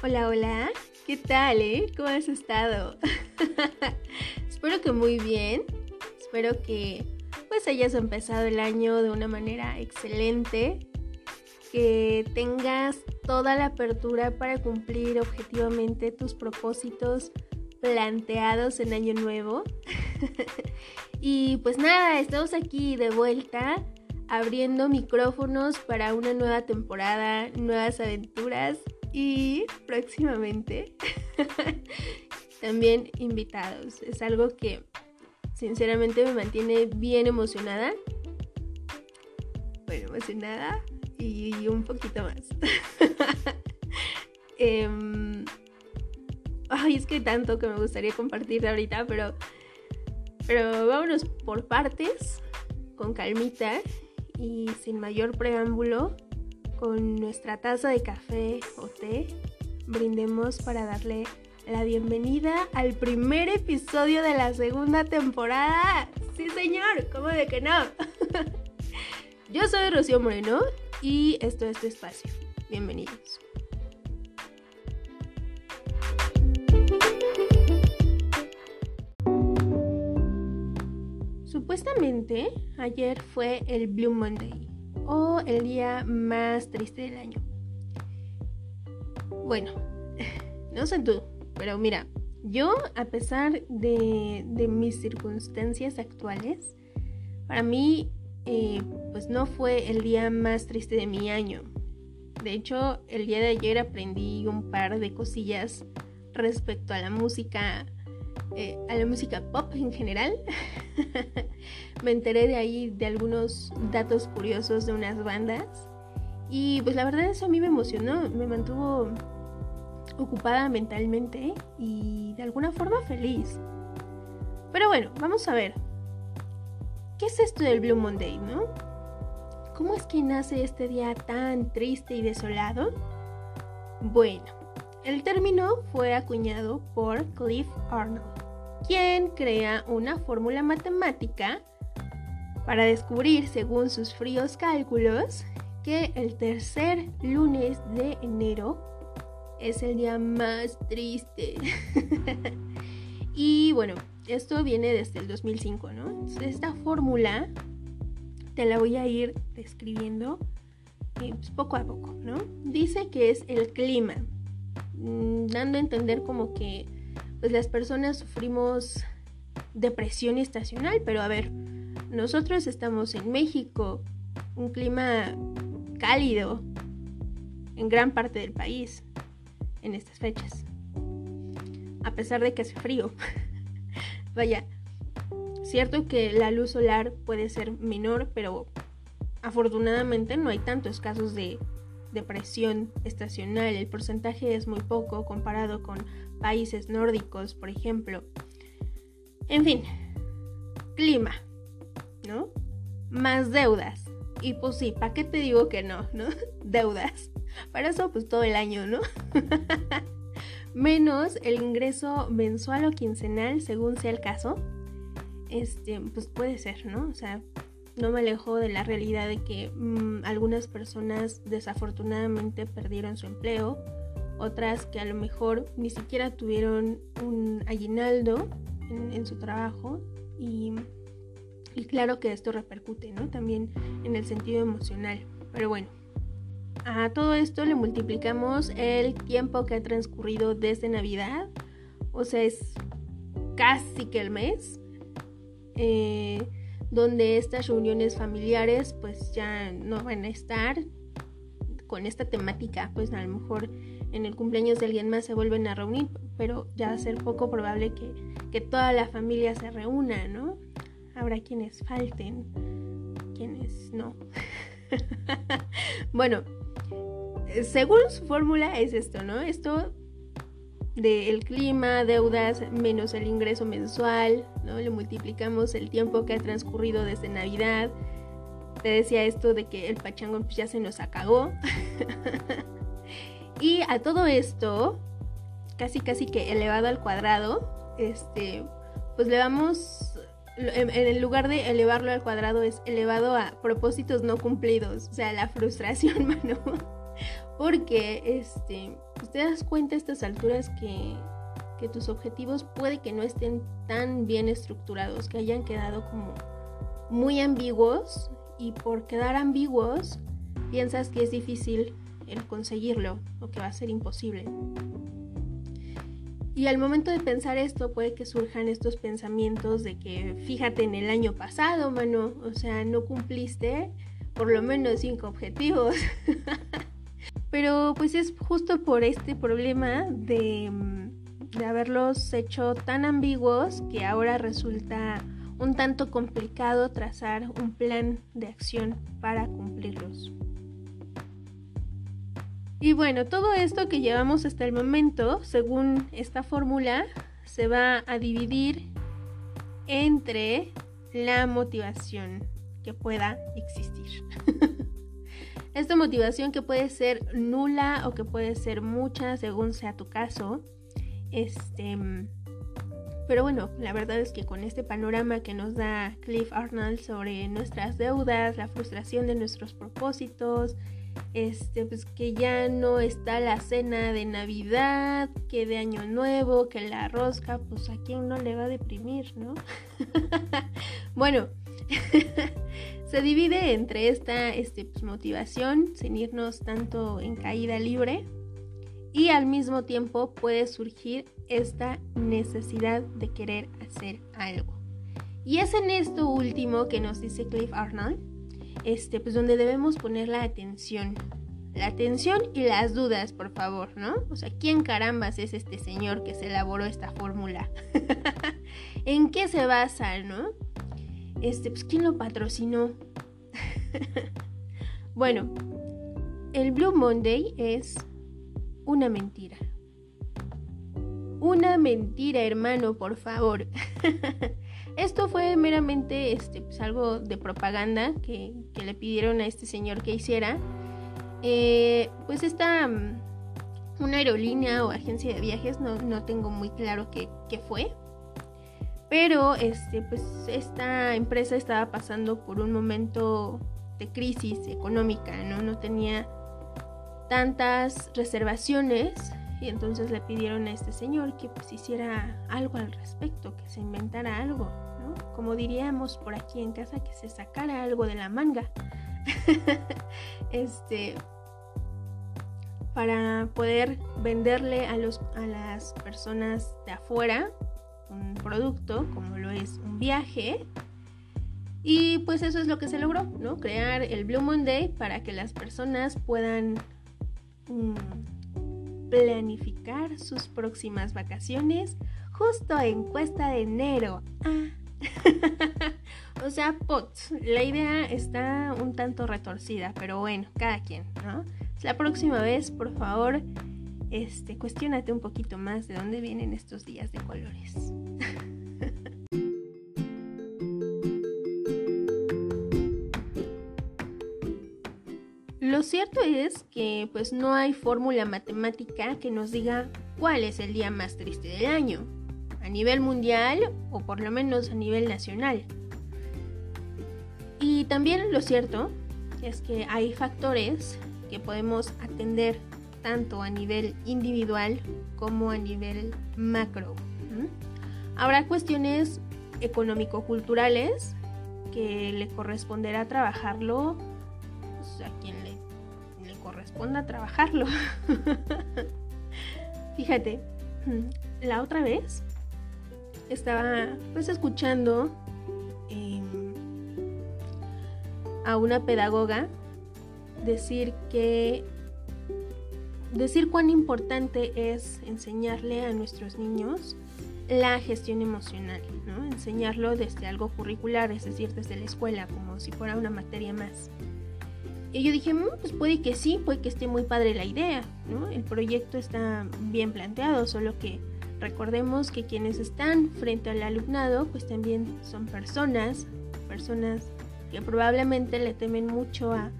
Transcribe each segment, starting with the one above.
Hola, hola, ¿qué tal, eh? ¿Cómo has estado? Espero que muy bien. Espero que pues hayas empezado el año de una manera excelente. Que tengas toda la apertura para cumplir objetivamente tus propósitos planteados en año nuevo. y pues nada, estamos aquí de vuelta abriendo micrófonos para una nueva temporada, nuevas aventuras y próximamente también invitados. Es algo que sinceramente me mantiene bien emocionada. Bueno, emocionada y un poquito más. Em, ay, es que tanto que me gustaría compartir ahorita, pero, pero vámonos por partes, con calmita y sin mayor preámbulo con nuestra taza de café o té, brindemos para darle la bienvenida al primer episodio de la segunda temporada. Sí, señor, ¿cómo de que no? Yo soy Rocío Moreno y esto es tu espacio. Bienvenidos. Supuestamente ayer fue el Blue Monday o el día más triste del año. Bueno, no sé tú, pero mira, yo a pesar de, mis circunstancias actuales, para mí eh, pues no fue el día más triste de mi año. De hecho, el día de ayer aprendí un par de cosillas respecto a la música, eh, a la música pop en general. me enteré de ahí de algunos datos curiosos de unas bandas. Y pues la verdad eso a mí me emocionó, me mantuvo ocupada mentalmente y de alguna forma feliz. Pero bueno, vamos a ver. ¿Qué es esto del Blue Monday, no? ¿Cómo es que nace este día tan triste y desolado? Bueno, el término fue acuñado por Cliff Arnold quien crea una fórmula matemática para descubrir, según sus fríos cálculos, que el tercer lunes de enero es el día más triste. y bueno, esto viene desde el 2005, ¿no? esta fórmula te la voy a ir describiendo eh, pues, poco a poco, ¿no? Dice que es el clima, mm, dando a entender como que pues las personas sufrimos depresión estacional, pero a ver, nosotros estamos en México, un clima cálido en gran parte del país en estas fechas, a pesar de que hace frío. Vaya, cierto que la luz solar puede ser menor, pero afortunadamente no hay tantos casos de depresión estacional. El porcentaje es muy poco comparado con países nórdicos, por ejemplo. En fin, clima, ¿no? Más deudas. Y pues sí, ¿para qué te digo que no, no? Deudas. Para eso pues todo el año, ¿no? Menos el ingreso mensual o quincenal, según sea el caso. Este, pues puede ser, ¿no? O sea, no me alejo de la realidad de que mm, algunas personas desafortunadamente perdieron su empleo otras que a lo mejor ni siquiera tuvieron un aguinaldo en, su trabajo y, claro que esto repercute, ¿no? También en el sentido emocional. Pero bueno, a todo esto le multiplicamos el tiempo que ha transcurrido desde Navidad, o sea, es casi que el mes, eh, donde estas reuniones familiares pues ya no van a estar con esta temática, pues a lo mejor en el cumpleaños de alguien más se vuelven a reunir, pero ya va a ser poco probable que, que toda la familia se reúna, ¿no? Habrá quienes falten, quienes no. bueno, según su fórmula es esto, ¿no? Esto del clima, deudas, menos el ingreso mensual, ¿no? Le multiplicamos el tiempo que ha transcurrido desde Navidad. Te decía esto de que el pachangón pues, ya se nos acabó. Y a todo esto, casi casi que elevado al cuadrado, este, pues le vamos, en, lugar de elevarlo al cuadrado es elevado a propósitos no cumplidos, o sea, la frustración, mano. Porque, este, pues, te das cuenta a estas alturas que, que tus objetivos puede que no estén tan bien estructurados, que hayan quedado como muy ambiguos y por quedar ambiguos piensas que es difícil el conseguirlo o que va a ser imposible. Y al momento de pensar esto puede que surjan estos pensamientos de que fíjate en el año pasado, mano, o sea, no cumpliste por lo menos cinco objetivos. Pero pues es justo por este problema de, de haberlos hecho tan ambiguos que ahora resulta un tanto complicado trazar un plan de acción para cumplirlos. Y bueno, todo esto que llevamos hasta el momento, según esta fórmula, se va a dividir entre la motivación que pueda existir. Esta motivación que puede ser nula o que puede ser mucha según sea tu caso. Este, pero bueno, la verdad es que con este panorama que nos da Cliff Arnold sobre nuestras deudas, la frustración de nuestros propósitos, este, pues que ya no está la cena de Navidad, que de Año Nuevo, que la rosca, pues a quién no le va a deprimir, ¿no? bueno, se divide entre esta este, pues, motivación, sin irnos tanto en caída libre, y al mismo tiempo puede surgir esta necesidad de querer hacer algo. Y es en esto último que nos dice Cliff Arnold, este, pues donde debemos poner la atención. La atención y las dudas, por favor, ¿no? O sea, ¿quién carambas es este señor que se elaboró esta fórmula? ¿En qué se basa, no? Este, pues, ¿quién lo patrocinó? bueno, el Blue Monday es una mentira. Una mentira, hermano, por favor. Esto fue meramente este, pues, algo de propaganda que, le pidieron a este señor que hiciera. Eh, pues esta, mm, una aerolínea o agencia de viajes, no, tengo muy claro qué, fue. Pero este, pues esta empresa estaba pasando por un momento de crisis económica, ¿no? No tenía tantas reservaciones y entonces le pidieron a este señor que pues hiciera algo al respecto, que se inventara algo como diríamos por aquí en casa, que se sacara algo de la manga. este para poder venderle a, los, a las personas de afuera un producto como lo es un viaje y pues eso es lo que se logró, ¿no? Crear el Blue Monday para que las personas puedan mm, planificar sus próximas vacaciones justo en cuesta de enero. Ah, o sea, pots, la idea está un tanto retorcida, pero bueno, cada quien, ¿no? La próxima vez, por favor, este, cuestionate un poquito más de dónde vienen estos días de colores. Lo cierto es que pues no hay fórmula matemática que nos diga cuál es el día más triste del año a nivel mundial o por lo menos a nivel nacional. Y también lo cierto es que hay factores que podemos atender tanto a nivel individual como a nivel macro. Habrá cuestiones económico-culturales que le corresponderá trabajarlo pues, a quien le, le corresponda trabajarlo. Fíjate, la otra vez estaba pues escuchando em, a una pedagoga decir que decir cuán importante es enseñarle a nuestros niños la gestión emocional, ¿no? enseñarlo desde algo curricular, es decir, desde la escuela, como si fuera una materia más. Y yo dije, mm, pues puede que sí, puede que esté muy padre la idea, ¿no? El proyecto está bien planteado, solo que Recordemos que quienes están frente al alumnado pues también son personas, personas que probablemente le temen mucho a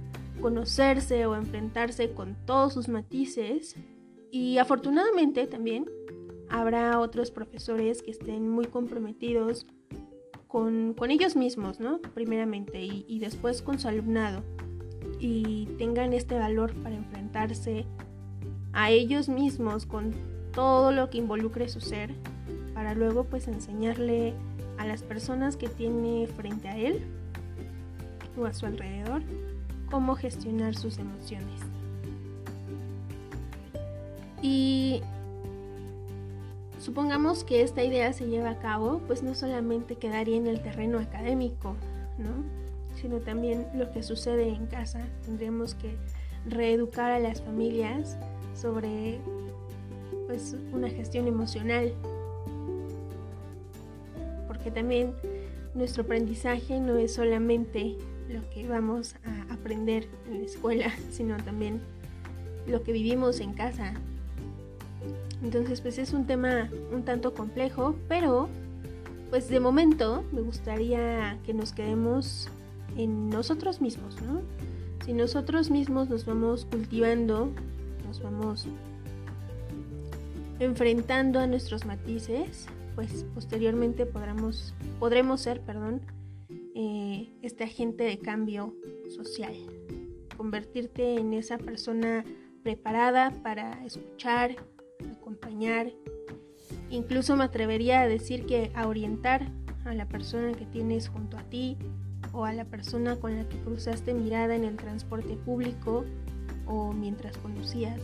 conocerse o enfrentarse con todos sus matices y afortunadamente también habrá otros profesores que estén muy comprometidos con, ellos mismos, ¿no? Primeramente y, y después con su alumnado y tengan este valor para enfrentarse a ellos mismos con todo lo que involucre su ser para luego pues enseñarle a las personas que tiene frente a él o a su alrededor cómo gestionar sus emociones. Y supongamos que esta idea se lleva a cabo, pues no solamente quedaría en el terreno académico, ¿no? sino también lo que sucede en casa. Tendríamos que reeducar a las familias sobre pues una gestión emocional. Porque también nuestro aprendizaje no es solamente lo que vamos a aprender en la escuela, sino también lo que vivimos en casa. Entonces, pues es un tema un tanto complejo, pero pues de momento me gustaría que nos quedemos en nosotros mismos, ¿no? Si nosotros mismos nos vamos cultivando, nos vamos enfrentando a nuestros matices, pues posteriormente podremos, podremos ser, perdón, eh, este agente de cambio social, convertirte en esa persona preparada para escuchar, acompañar, incluso me atrevería a decir que a orientar a la persona que tienes junto a ti o a la persona con la que cruzaste mirada en el transporte público o mientras conducías.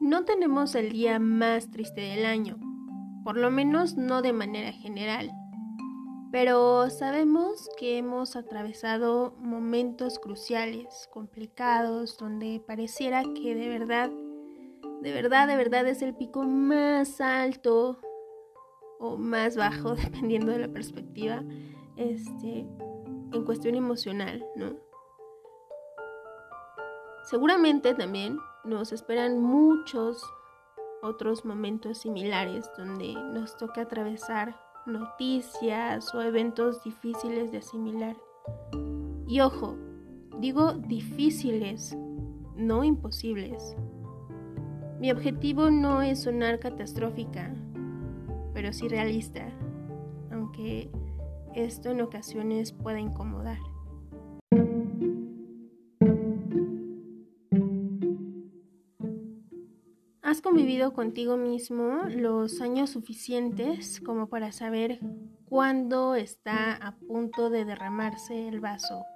No tenemos el día más triste del año, por lo menos no de manera general, pero sabemos que hemos atravesado momentos cruciales, complicados, donde pareciera que de verdad, de verdad, de verdad es el pico más alto o más bajo, dependiendo de la perspectiva, este, en cuestión emocional, ¿no? Seguramente también nos esperan muchos otros momentos similares donde nos toca atravesar noticias o eventos difíciles de asimilar. Y ojo, digo difíciles, no imposibles. Mi objetivo no es sonar catastrófica, pero sí realista, aunque esto en ocasiones pueda incomodar. Has convivido contigo mismo los años suficientes como para saber cuándo está a punto de derramarse el vaso,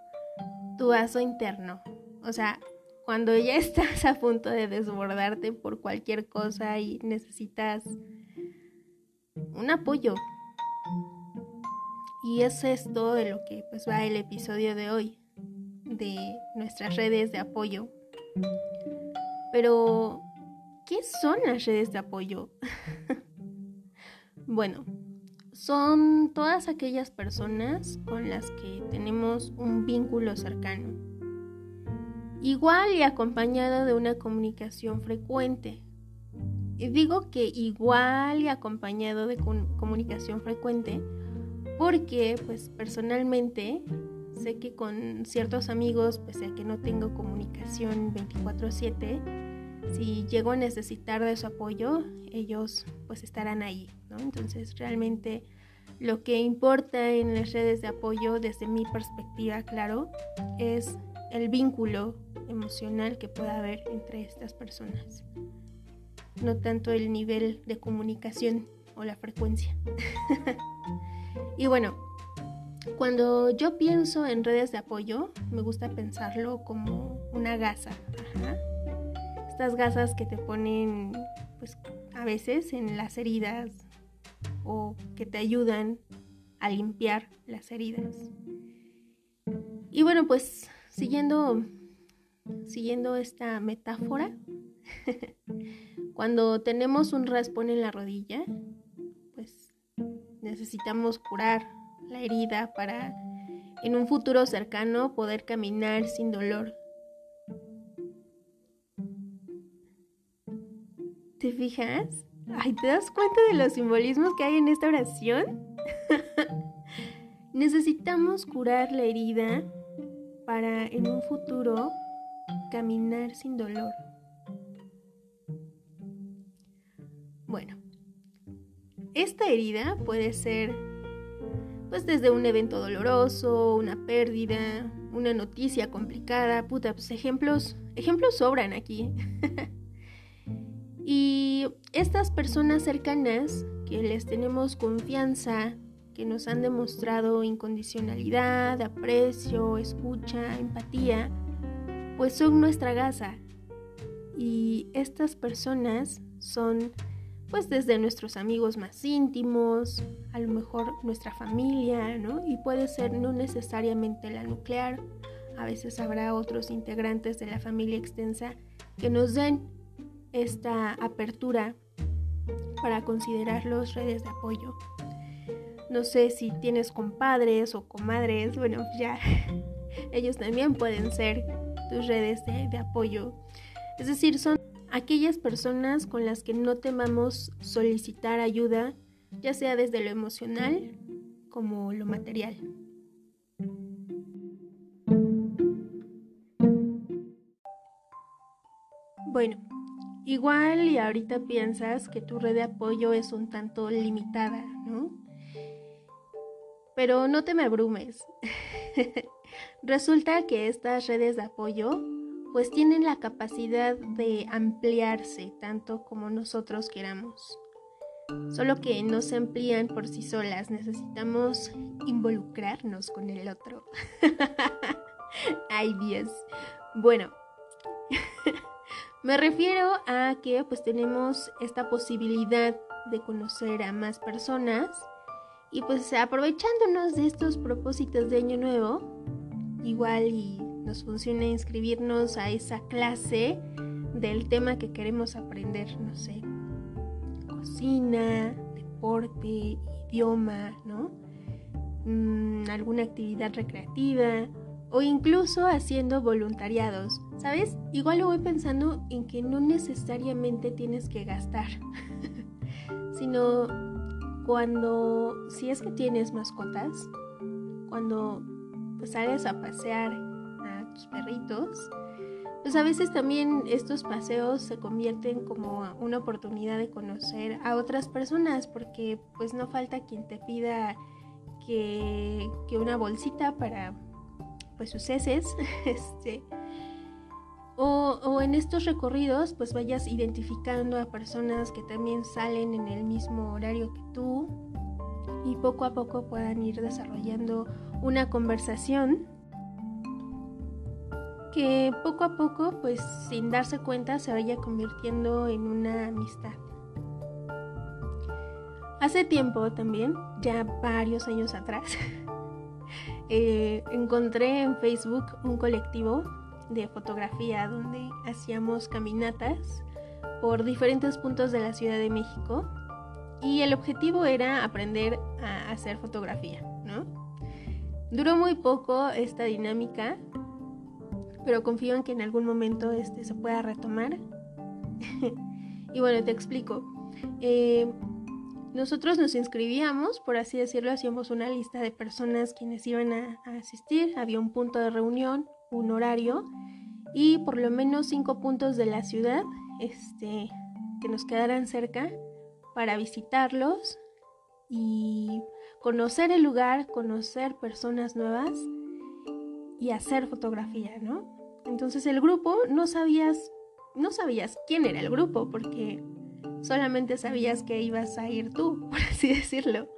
tu vaso interno. O sea, cuando ya estás a punto de desbordarte por cualquier cosa y necesitas un apoyo. Y es esto de lo que pues va el episodio de hoy, de nuestras redes de apoyo. Pero ¿Qué son las redes de apoyo? bueno, son todas aquellas personas con las que tenemos un vínculo cercano. Igual y acompañado de una comunicación frecuente. Y digo que igual y acompañado de comunicación frecuente porque pues personalmente sé que con ciertos amigos, pese a que no tengo comunicación 24/7, si llego a necesitar de su apoyo, ellos pues estarán ahí, ¿no? Entonces realmente lo que importa en las redes de apoyo desde mi perspectiva, claro, es el vínculo emocional que pueda haber entre estas personas, no tanto el nivel de comunicación o la frecuencia. y bueno, cuando yo pienso en redes de apoyo, me gusta pensarlo como una gasa. Ajá estas gasas que te ponen pues a veces en las heridas o que te ayudan a limpiar las heridas. Y bueno, pues siguiendo siguiendo esta metáfora, cuando tenemos un raspón en la rodilla, pues necesitamos curar la herida para en un futuro cercano poder caminar sin dolor ¿Te fijas? Ay, ¿te das cuenta de los simbolismos que hay en esta oración? Necesitamos curar la herida para en un futuro caminar sin dolor. Bueno, esta herida puede ser pues desde un evento doloroso, una pérdida, una noticia complicada, puta, pues ejemplos, ejemplos sobran aquí. y estas personas cercanas que les tenemos confianza, que nos han demostrado incondicionalidad, aprecio, escucha, empatía, pues son nuestra gasa. Y estas personas son pues desde nuestros amigos más íntimos, a lo mejor nuestra familia, ¿no? Y puede ser no necesariamente la nuclear, a veces habrá otros integrantes de la familia extensa que nos den esta apertura para considerarlos redes de apoyo. No sé si tienes compadres o comadres, bueno, ya ellos también pueden ser tus redes de, de apoyo. Es decir, son aquellas personas con las que no temamos solicitar ayuda, ya sea desde lo emocional como lo material. Bueno, igual y ahorita piensas que tu red de apoyo es un tanto limitada, ¿no? Pero no te me abrumes. Resulta que estas redes de apoyo pues tienen la capacidad de ampliarse tanto como nosotros queramos. Solo que no se amplían por sí solas, necesitamos involucrarnos con el otro. Ay Dios. Bueno, me refiero a que pues tenemos esta posibilidad de conocer a más personas y pues aprovechándonos de estos propósitos de año nuevo, igual y nos funciona inscribirnos a esa clase del tema que queremos aprender, no sé, cocina, deporte, idioma, ¿no? Mm, alguna actividad recreativa o incluso haciendo voluntariados, ¿sabes? Igual lo voy pensando en que no necesariamente tienes que gastar, sino cuando, si es que tienes mascotas, cuando pues sales a pasear perritos, pues a veces también estos paseos se convierten como una oportunidad de conocer a otras personas, porque pues no falta quien te pida que, que una bolsita para pues sus heces, este, o, en estos recorridos pues vayas identificando a personas que también salen en el mismo horario que tú y poco a poco puedan ir desarrollando una conversación que poco a poco, pues sin darse cuenta, se vaya convirtiendo en una amistad. Hace tiempo también, ya varios años atrás, eh, encontré en Facebook un colectivo de fotografía donde hacíamos caminatas por diferentes puntos de la Ciudad de México y el objetivo era aprender a hacer fotografía, ¿no? Duró muy poco esta dinámica, pero confío en que en algún momento este se pueda retomar. y bueno, te explico. Eh, nosotros nos inscribíamos, por así decirlo, hacíamos una lista de personas quienes iban a, asistir, había un punto de reunión, un horario y por lo menos cinco puntos de la ciudad este, que nos quedaran cerca para visitarlos y conocer el lugar, conocer personas nuevas y hacer fotografía, ¿no? Entonces el grupo no sabías, no sabías quién era el grupo porque solamente sabías que ibas a ir tú, por así decirlo.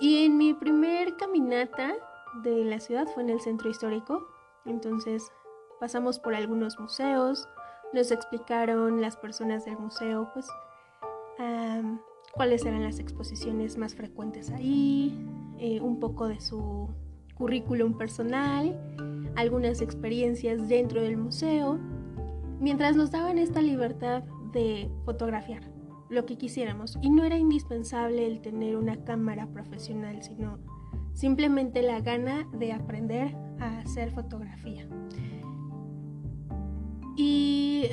Y en mi primer caminata de la ciudad fue en el centro histórico, entonces pasamos por algunos museos, nos explicaron las personas del museo, pues, cuáles eran las exposiciones más frecuentes ahí, eh, un poco de su currículum personal, algunas experiencias dentro del museo, mientras nos daban esta libertad de fotografiar lo que quisiéramos. Y no era indispensable el tener una cámara profesional, sino simplemente la gana de aprender a hacer fotografía. Y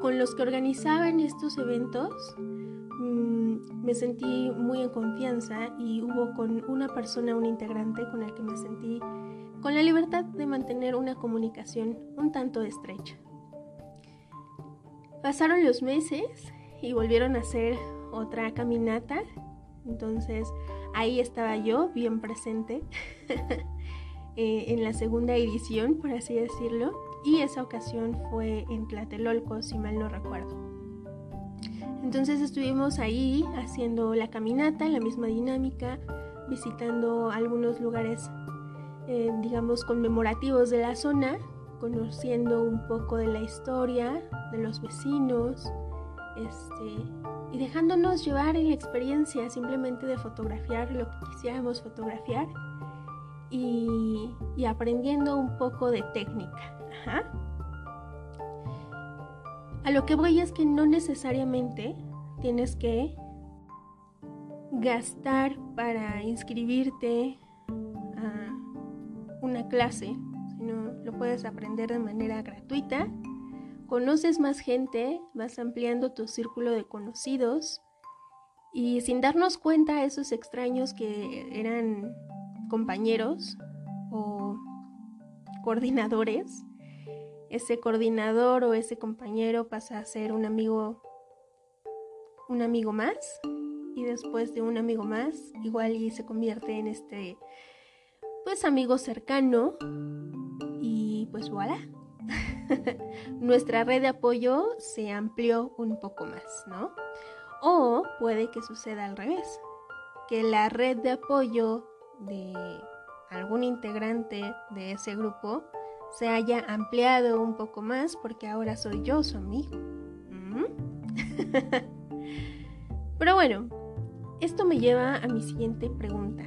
con los que organizaban estos eventos, mm, me sentí muy en confianza y hubo con una persona, un integrante con el que me sentí con la libertad de mantener una comunicación un tanto estrecha. Pasaron los meses y volvieron a hacer otra caminata Entonces ahí estaba yo bien presente eh, en la segunda edición, por así decirlo, y esa ocasión fue en Tlatelolco, si mal no recuerdo. Entonces estuvimos ahí haciendo la caminata, la misma dinámica, visitando algunos lugares, eh, digamos, conmemorativos de la zona, conociendo un poco de la historia, de los vecinos, este, y dejándonos llevar en la experiencia simplemente de fotografiar lo que quisiéramos fotografiar y, aprendiendo un poco de técnica. A lo que voy es que no necesariamente tienes que gastar para inscribirte a una clase, sino lo puedes aprender de manera gratuita Conoces más gente, vas ampliando tu círculo de conocidos y sin darnos cuenta esos extraños que eran compañeros o coordinadores, ese coordinador o ese compañero pasa a ser un amigo un amigo más y después de un amigo más igual y se convierte en este pues amigo cercano y pues voilà nuestra red de apoyo se amplió un poco más, ¿no? O puede que suceda al revés, que la red de apoyo de algún integrante de ese grupo se haya ampliado un poco más porque ahora soy yo su amigo. ¿Mm? Pero bueno, esto me lleva a mi siguiente pregunta.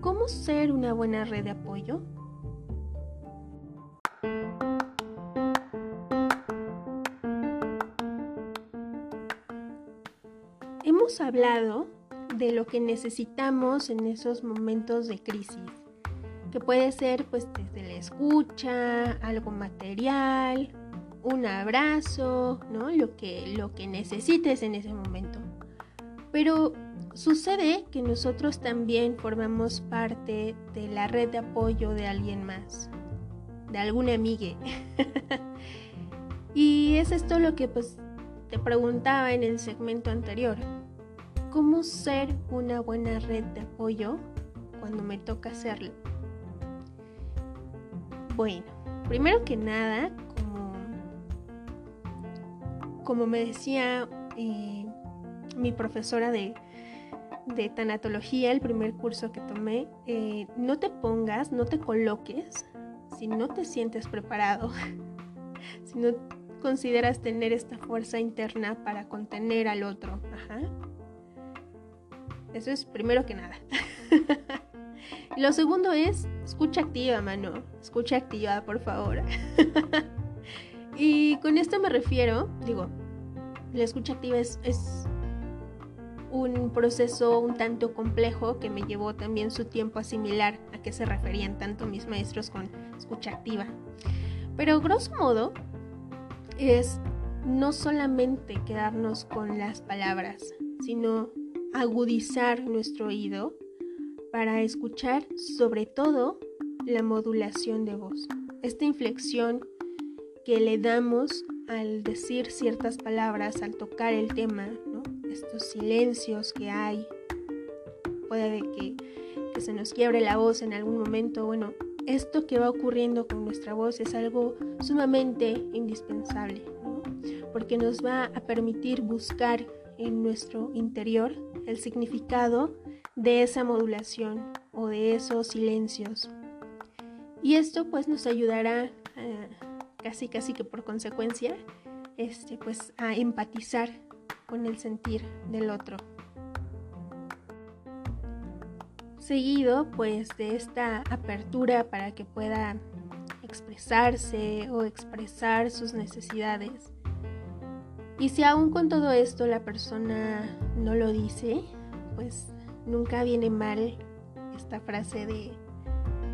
¿Cómo ser una buena red de apoyo? Hemos hablado de lo que necesitamos en esos momentos de crisis, que puede ser pues desde la escucha, algo material, un abrazo, ¿no? Lo que, lo que necesites en ese momento. Pero sucede que nosotros también formamos parte de la red de apoyo de alguien más, de alguna amiga. y es esto lo que pues te preguntaba en el segmento anterior. ¿Cómo ser una buena red de apoyo cuando me toca hacerlo? Bueno, primero que nada, como, me decía eh, mi profesora de, de, tanatología, el primer curso que tomé, eh, no te pongas, no te coloques si no te sientes preparado, si no consideras tener esta fuerza interna para contener al otro. Ajá. Eso es primero que nada. Lo segundo es escucha activa, mano. Escucha activa, por favor. y con esto me refiero, digo, la escucha activa es, un proceso un tanto complejo que me llevó también su tiempo asimilar a qué se referían tanto mis maestros con escucha activa. Pero grosso modo es no solamente quedarnos con las palabras, sino agudizar nuestro oído para escuchar sobre todo la modulación de voz. Esta inflexión que le damos al decir ciertas palabras, al tocar el tema, estos silencios que hay, puede que, que se nos quiebre la voz en algún momento, bueno, esto que va ocurriendo con nuestra voz es algo sumamente indispensable, porque nos va a permitir buscar en nuestro interior el significado de esa modulación o de esos silencios. Y esto pues nos ayudará eh, casi casi que por consecuencia este pues a empatizar con el sentir del otro. Seguido pues de esta apertura para que pueda expresarse o expresar sus necesidades y si aún con todo esto la persona no lo dice, pues nunca viene mal esta frase de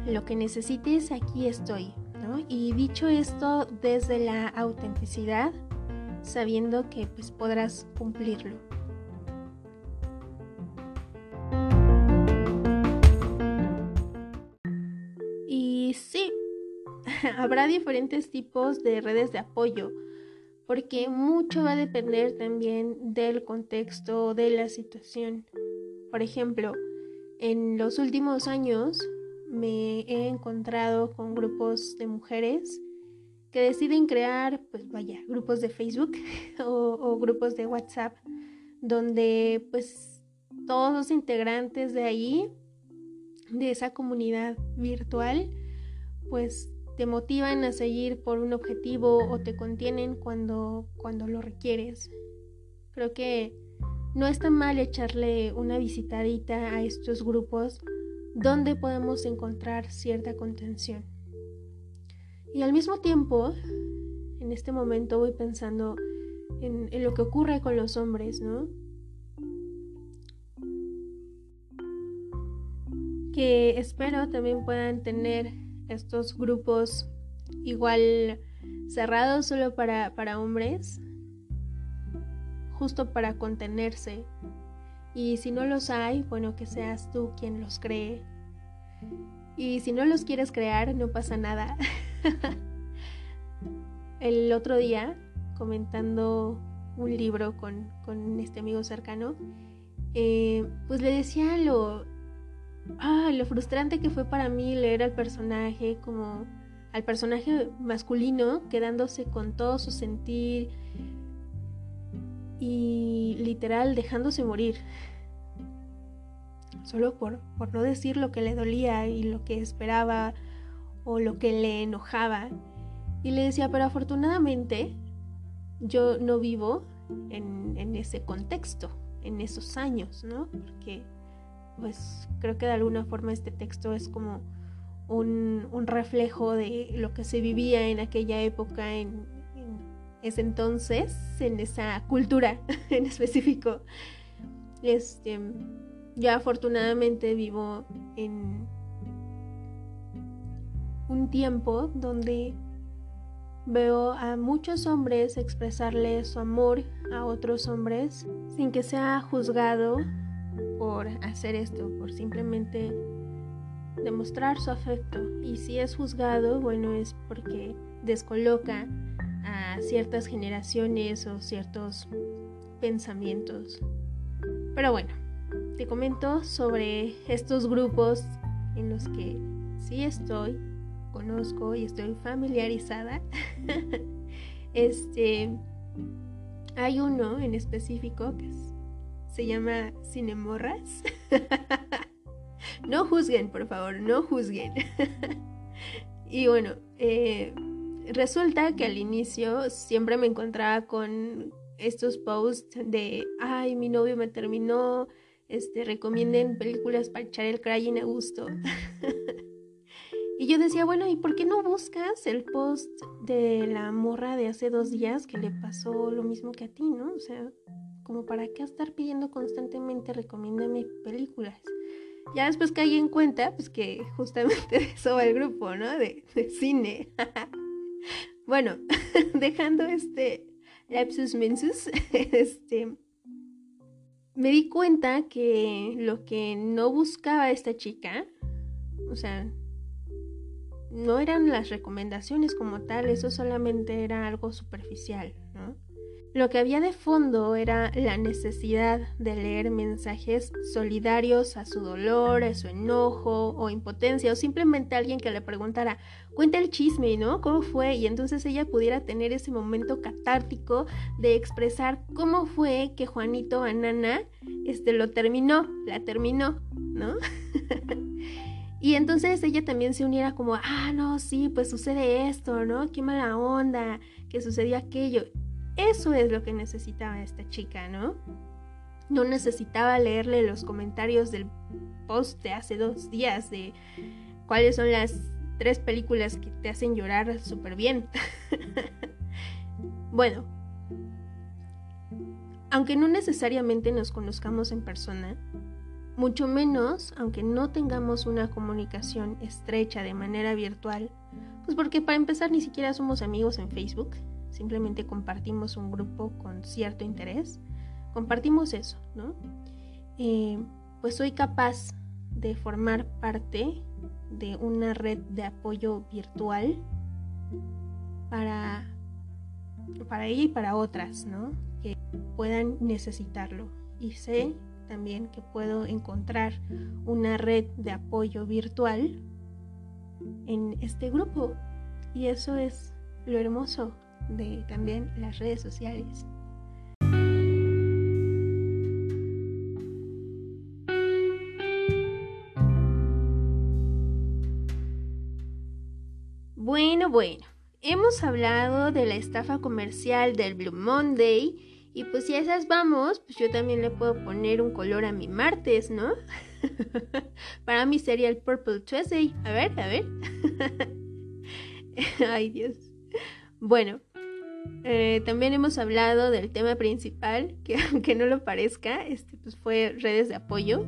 lo que necesites, aquí estoy. Y dicho esto desde la autenticidad, sabiendo que pues podrás cumplirlo. Y sí, habrá diferentes tipos de redes de apoyo porque mucho va a depender también del contexto, de la situación. Por ejemplo, en los últimos años me he encontrado con grupos de mujeres que deciden crear, pues vaya, grupos de Facebook o, o grupos de WhatsApp, donde pues todos los integrantes de ahí, de esa comunidad virtual, pues te motivan a seguir por un objetivo o te contienen cuando, cuando lo requieres. Creo que no está mal echarle una visitadita a estos grupos donde podemos encontrar cierta contención. Y al mismo tiempo, en este momento voy pensando en, en lo que ocurre con los hombres, ¿no? Que espero también puedan tener estos grupos igual cerrados solo para, para hombres, justo para contenerse. Y si no los hay, bueno, que seas tú quien los cree. Y si no los quieres crear, no pasa nada. El otro día, comentando un libro con, con este amigo cercano, eh, pues le decía lo, ah, lo frustrante que fue para mí leer al personaje como al personaje masculino quedándose con todo su sentir y literal dejándose morir. Solo por, por no decir lo que le dolía y lo que esperaba o lo que le enojaba. Y le decía, pero afortunadamente yo no vivo en, en ese contexto, en esos años, ¿no? Porque pues creo que de alguna forma este texto es como un, reflejo de lo que se vivía en aquella época, en, ese entonces, en esa cultura en específico. Este, yo afortunadamente vivo en un tiempo donde veo a muchos hombres expresarle su amor a otros hombres sin que sea juzgado hacer esto, por simplemente demostrar su afecto. Y si es juzgado, bueno, es porque descoloca a ciertas generaciones o ciertos pensamientos. Pero bueno, te comento sobre estos grupos en los que sí estoy, conozco y estoy familiarizada. este, hay uno en específico que es se llama Cinemorras. no juzguen, por favor, no juzguen. y bueno, eh, resulta que al inicio siempre me encontraba con estos posts de, ay, mi novio me terminó, este, recomienden películas para echar el crying a gusto. y yo decía, bueno, ¿y por qué no buscas el post de la morra de hace dos días que le pasó lo mismo que a ti, ¿no? O sea, como para qué estar pidiendo constantemente recomiéndame películas. Ya después caí en cuenta, pues que justamente de eso va el grupo, ¿no? De, cine. bueno, dejando este lapsus mensus, este, me di cuenta que lo que no buscaba esta chica, o sea, no eran las recomendaciones como tal, eso solamente era algo superficial. Lo que había de fondo era la necesidad de leer mensajes solidarios a su dolor, a su enojo o impotencia, o simplemente alguien que le preguntara, cuenta el chisme, ¿no? ¿Cómo fue? Y entonces ella pudiera tener ese momento catártico de expresar cómo fue que Juanito Banana este, lo terminó, la terminó, ¿no? Y entonces ella también se uniera como, ah, no, sí, pues sucede esto, ¿no? Qué mala onda, que sucedió aquello. Eso es lo que necesitaba esta chica, ¿no? No necesitaba leerle los comentarios del post de hace dos días de cuáles son las tres películas que te hacen llorar súper bien. bueno, aunque no necesariamente nos conozcamos en persona, mucho menos aunque no tengamos una comunicación estrecha de manera virtual, pues porque para empezar ni siquiera somos amigos en Facebook, simplemente compartimos un grupo con cierto interés, compartimos eso, ¿no? Eh, pues soy capaz de formar parte de una red de apoyo virtual para para ella y para otras, ¿no? Que puedan necesitarlo. Y sé también que puedo encontrar una red de apoyo virtual en este grupo. Y eso es lo hermoso de también las redes sociales. Bueno, bueno, hemos hablado de la estafa comercial del Blue Monday y pues si a esas vamos, pues yo también le puedo poner un color a mi martes, ¿no? Para mí sería el Purple Tuesday. A ver, a ver. Ay Dios. Bueno, eh, también hemos hablado del tema principal, que aunque no lo parezca, este pues fue redes de apoyo.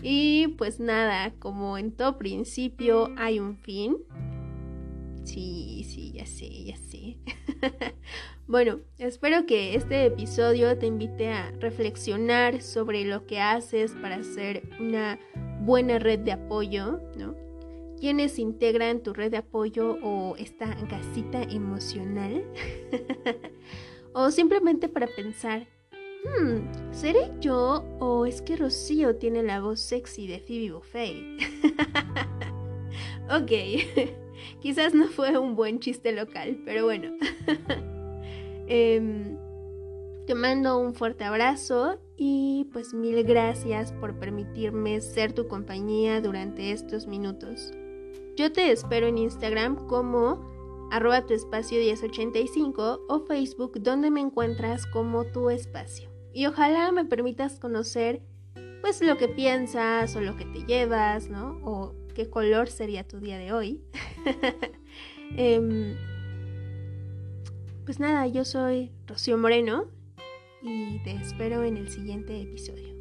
Y pues nada, como en todo principio hay un fin, Sí, sí, ya sé, ya sé. bueno, espero que este episodio te invite a reflexionar sobre lo que haces para ser una buena red de apoyo, ¿no? ¿Quiénes integran tu red de apoyo o esta gasita emocional? o simplemente para pensar, hmm, ¿seré yo o es que Rocío tiene la voz sexy de Phoebe Buffet? ok. Quizás no fue un buen chiste local, pero bueno. Em, te mando un fuerte abrazo y pues mil gracias por permitirme ser tu compañía durante estos minutos. Yo te espero en Instagram como arroba tu espacio 1085 o Facebook donde me encuentras como tu espacio. Y ojalá me permitas conocer pues lo que piensas o lo que te llevas, ¿no? O qué color sería tu día de hoy. Em, pues nada, yo soy Rocío Moreno y te espero en el siguiente episodio.